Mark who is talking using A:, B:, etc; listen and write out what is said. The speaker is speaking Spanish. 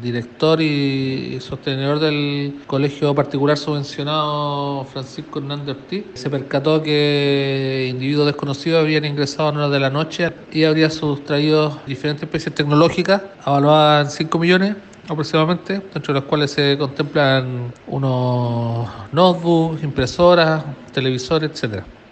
A: director y sostenedor del colegio particular subvencionado Francisco Hernández Ortiz se percató que individuos desconocidos habían ingresado a horas de la noche y habría sustraído diferentes especies tecnológicas avaluadas en 5 millones aproximadamente, dentro de las cuales se contemplan unos notebooks, impresoras, televisores, etcétera.